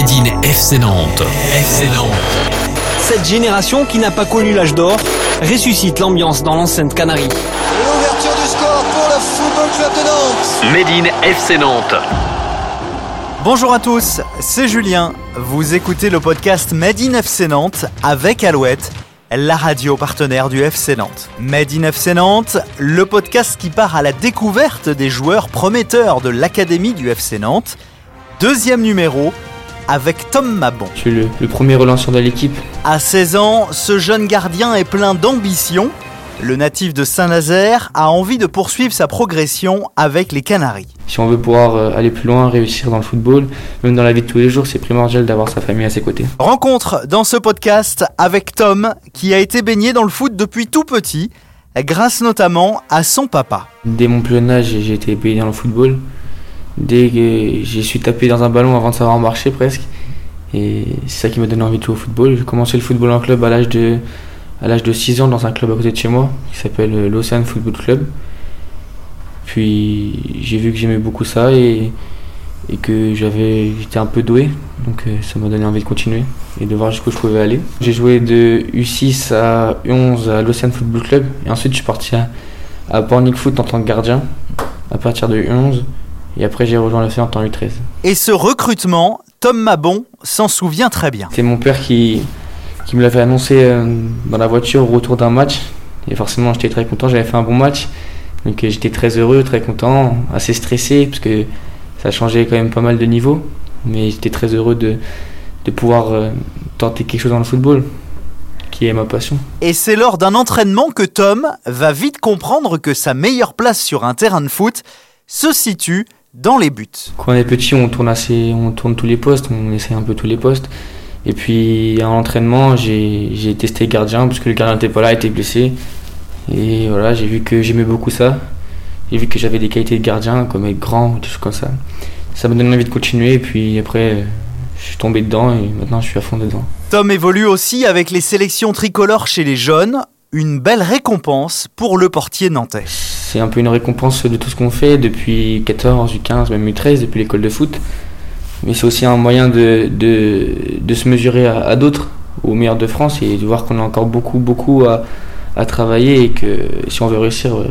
Made in FC Nantes. FC Nantes. Cette génération qui n'a pas connu l'âge d'or ressuscite l'ambiance dans l'enceinte Canarie. L'ouverture du score pour le Football Club de Nantes. Made in FC Nantes. Bonjour à tous, c'est Julien. Vous écoutez le podcast Made in FC Nantes avec Alouette, la radio partenaire du FC Nantes. Made in FC Nantes, le podcast qui part à la découverte des joueurs prometteurs de l'académie du FC Nantes. Deuxième numéro avec Tom Mabon. Je suis le, le premier relanceur de l'équipe. À 16 ans, ce jeune gardien est plein d'ambition. Le natif de Saint-Nazaire a envie de poursuivre sa progression avec les Canaries. Si on veut pouvoir euh, aller plus loin, réussir dans le football, même dans la vie de tous les jours, c'est primordial d'avoir sa famille à ses côtés. Rencontre dans ce podcast avec Tom, qui a été baigné dans le foot depuis tout petit, grâce notamment à son papa. Dès mon plus jeune âge, j'ai été baigné dans le football. Dès que j'ai su taper dans un ballon avant de savoir marcher presque. Et c'est ça qui m'a donné envie de jouer au football. J'ai commencé le football en club à l'âge de, à l'âge de 6 ans dans un club à côté de chez moi qui s'appelle euh, l'Océan Football Club. Puis j'ai vu que j'aimais beaucoup ça et, que j'avais, j'étais un peu doué. Donc euh, ça m'a donné envie de continuer et de voir jusqu'où je pouvais aller. J'ai joué de U6 à U11 à l'Océan Football Club et ensuite je suis parti à, à Pornic Foot en tant que gardien à partir de U11 et après j'ai rejoint l'Océan en tant que U13. Et ce recrutement, Tom Mabon s'en souvient très bien. C'est mon père qui, qui me l'avait annoncé euh, dans la voiture au retour d'un match. Et forcément, j'étais très content, j'avais fait un bon match. Donc euh, j'étais très heureux, très content, assez stressé, parce que ça changeait quand même pas mal de niveau. Mais j'étais très heureux de, de pouvoir euh, tenter quelque chose dans le football, qui est ma passion. Et c'est lors d'un entraînement que Tom va vite comprendre que sa meilleure place sur un terrain de foot se situe dans les buts. Quand on est petit, on tourne, assez, on tourne tous les postes, on essaie un peu tous les postes. Et puis à l'entraînement, j'ai j'ai testé gardien parce que le gardien n'était pas là, il était blessé. Et voilà, j'ai vu que j'aimais beaucoup ça. J'ai vu que j'avais des qualités de gardien, comme être grand, des choses comme ça. Ça m'a donné envie de continuer. Et puis après, je suis tombé dedans et maintenant je suis à fond dedans. Tom évolue aussi avec les sélections tricolores chez les jeunes, une belle récompense pour le portier nantais. C'est un peu une récompense de tout ce qu'on fait depuis 14, 15, même 13, depuis l'école de foot. Mais c'est aussi un moyen de, de, de se mesurer à, d'autres, aux meilleurs de France, et de voir qu'on a encore beaucoup, beaucoup à, à travailler et que si on veut réussir, euh,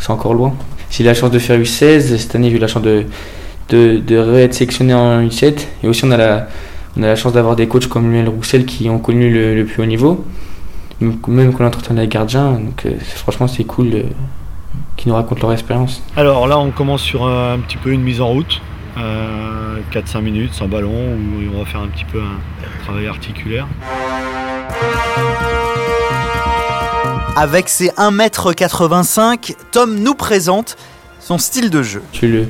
c'est encore loin. J'ai la chance de faire U16, cette année j'ai eu la chance de, de, de sélectionné en U7, et aussi on a la, on a la chance d'avoir des coachs comme Lionel Roussel qui ont connu le, le plus haut niveau, même qu'on entretient les gardiens, donc euh, franchement c'est cool euh, qu'ils nous racontent leur expérience. Alors là, on commence sur un, un petit peu une mise en route. Euh, 4-5 minutes sans ballon où on va faire un petit peu un travail articulaire. Avec ses 1m85, Tom nous présente son style de jeu. Je suis le,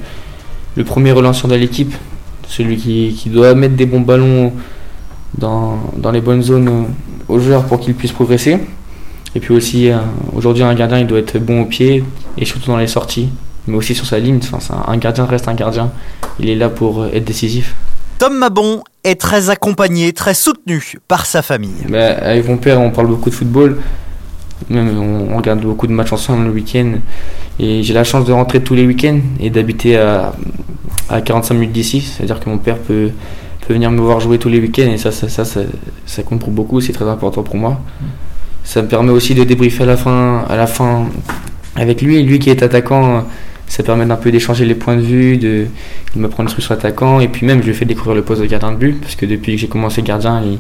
le premier relanceur de l'équipe, celui qui, qui doit mettre des bons ballons dans, dans les bonnes zones aux, aux joueurs pour qu'ils puissent progresser. Et puis aussi, euh, aujourd'hui, un gardien, il doit être bon au pied et surtout dans les sorties, mais aussi sur sa ligne. Enfin, un, un gardien reste un gardien. Il est là pour être décisif. Tom Mabon est très accompagné, très soutenu par sa famille. Bah, avec mon père, on parle beaucoup de football. Même, on regarde beaucoup de matchs ensemble le week-end. Et j'ai la chance de rentrer tous les week-ends et d'habiter à, à 45 minutes d'ici. C'est-à-dire que mon père peut, peut venir me voir jouer tous les week-ends et ça, ça, ça, ça, ça compte pour beaucoup. C'est très important pour moi. Ça me permet aussi de débriefer à la fin, à la fin avec lui. Lui qui est attaquant, ça permet d'un peu d'échanger les points de vue, de, de me prendre sur attaquant. Et puis même, je lui fais découvrir le poste de gardien de but, parce que depuis que j'ai commencé gardien, il,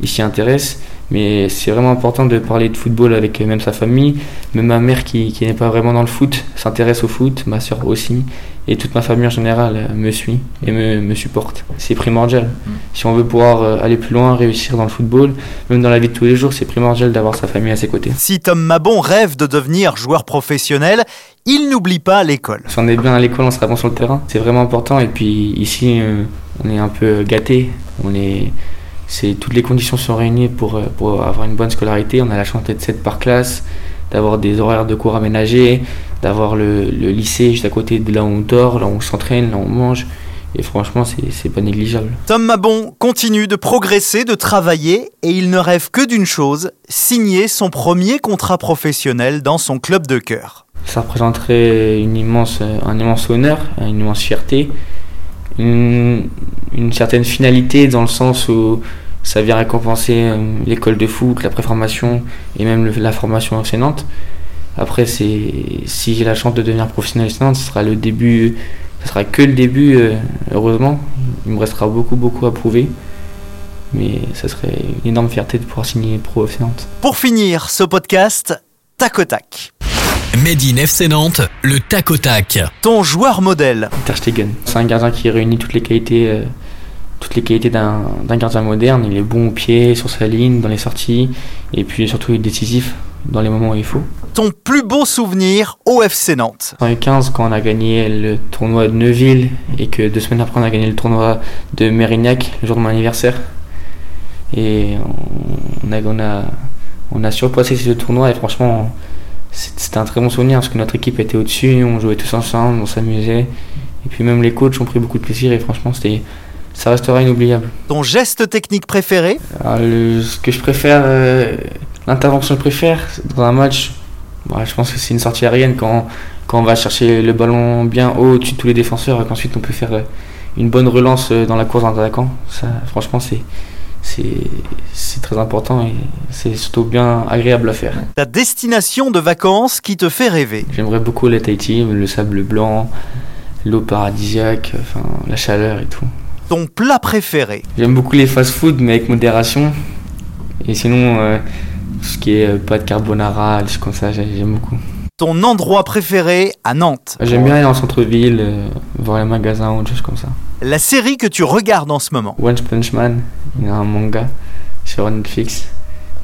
il s'y intéresse. Mais c'est vraiment important de parler de football avec même sa famille. Même ma mère qui, qui n'est pas vraiment dans le foot s'intéresse au foot, ma soeur aussi. Et toute ma famille en général euh, me suit et me, me supporte. C'est primordial. Si on veut pouvoir euh, aller plus loin, réussir dans le football, même dans la vie de tous les jours, c'est primordial d'avoir sa famille à ses côtés. Si Tom Mabon rêve de devenir joueur professionnel, il n'oublie pas l'école. Si on est bien à l'école, on sera bon sur le terrain. C'est vraiment important. Et puis ici, euh, on est un peu gâté. On est, c'est toutes les conditions sont réunies pour, euh, pour avoir une bonne scolarité. On a la chance d'être 7 par classe, d'avoir des horaires de cours aménagés, d'avoir le, le lycée juste à côté de là où on dort, là où on s'entraîne, là où on mange. Et franchement, c'est c'est pas négligeable. Tom Mabon continue de progresser, de travailler et il ne rêve que d'une chose, signer son premier contrat professionnel dans son club de cœur. Ça représenterait une immense, un immense honneur, une immense fierté, une, certaine finalité dans le sens où ça vient récompenser euh, l'école de foot, la préformation et même la formation Nantes. Après, c'est si j'ai la chance de devenir professionnel Nantes, ce sera le début, ce sera que le début, euh, heureusement. Il me restera beaucoup, beaucoup à prouver. Mais ça serait une énorme fierté de pouvoir signer pro. Pour finir ce podcast, tac tac. Made in FC Nantes, le tac au tac. Ton joueur modèle. Ter Stegen. C'est un gardien qui réunit toutes les qualités, euh, toutes les qualités d'un d'un gardien moderne. Il est bon au pied, sur sa ligne, dans les sorties, et puis surtout il est décisif dans les moments où il faut. Ton plus beau souvenir au FC Nantes. En 2015, quand on a gagné le tournoi de Neuville et que deux semaines après on a gagné le tournoi de Mérignac, le jour de mon anniversaire, et on a, on a, on a surpassé ce tournoi et franchement c'était un très bon souvenir parce que notre équipe était au-dessus, on jouait tous ensemble, on s'amusait, et puis même les coachs ont pris beaucoup de plaisir et franchement c'était, ça restera inoubliable. Ton geste technique préféré? Alors, le- ce que je préfère, euh, l'intervention que je préfère dans un match, bah, je pense que c'est une sortie aérienne quand, quand on va chercher le ballon bien haut au-dessus de tous les défenseurs et qu'ensuite on peut faire euh, une bonne relance euh, dans la course d'un attaquant. Ça, franchement, c'est très important et c'est surtout bien agréable à faire. Ta destination de vacances qui te fait rêver. J'aimerais beaucoup la Tahiti, le sable blanc, l'eau paradisiaque, enfin, la chaleur et tout. Ton plat préféré. J'aime beaucoup les fast-food, mais avec modération. Et sinon, euh, ce qui est euh, pâtes carbonara, des choses comme ça, j'ai- j'aime beaucoup. Ton endroit préféré à Nantes. J'aime bien aller en centre-ville, euh, voir les magasins ou des choses comme ça. La série que tu regardes en ce moment. One Punch Man, il y a un manga sur Netflix.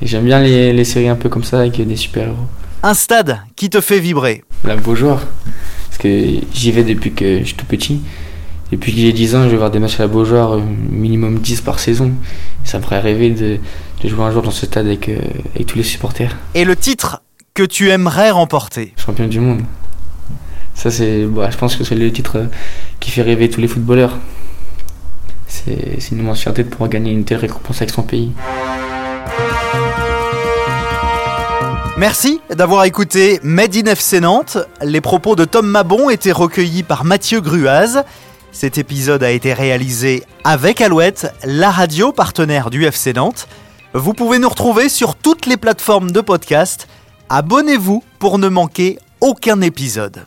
Et j'aime bien les, les séries un peu comme ça avec des super-héros. Un stade qui te fait vibrer. La Beaujoire, parce que j'y vais depuis que je suis tout petit. Depuis que j'ai 10 ans, je vais voir des matchs à la Beaujoire, euh, minimum 10 par saison. Ça me ferait rêver de, de jouer un jour dans ce stade avec, euh, avec tous les supporters. Et le titre que tu aimerais remporter? champion du monde. Ça, c'est, bah, je pense que c'est le titre euh, qui fait rêver tous les footballeurs. C'est une immense de pouvoir gagner une telle récompense avec son pays. Merci d'avoir écouté Made in FC Nantes. Les propos de Tom Mabon étaient recueillis par Mathieu Gruaz. Cet épisode a été réalisé avec Alouette, la radio partenaire du FC Nantes. Vous pouvez nous retrouver sur toutes les plateformes de podcast. Abonnez-vous pour ne manquer aucun épisode.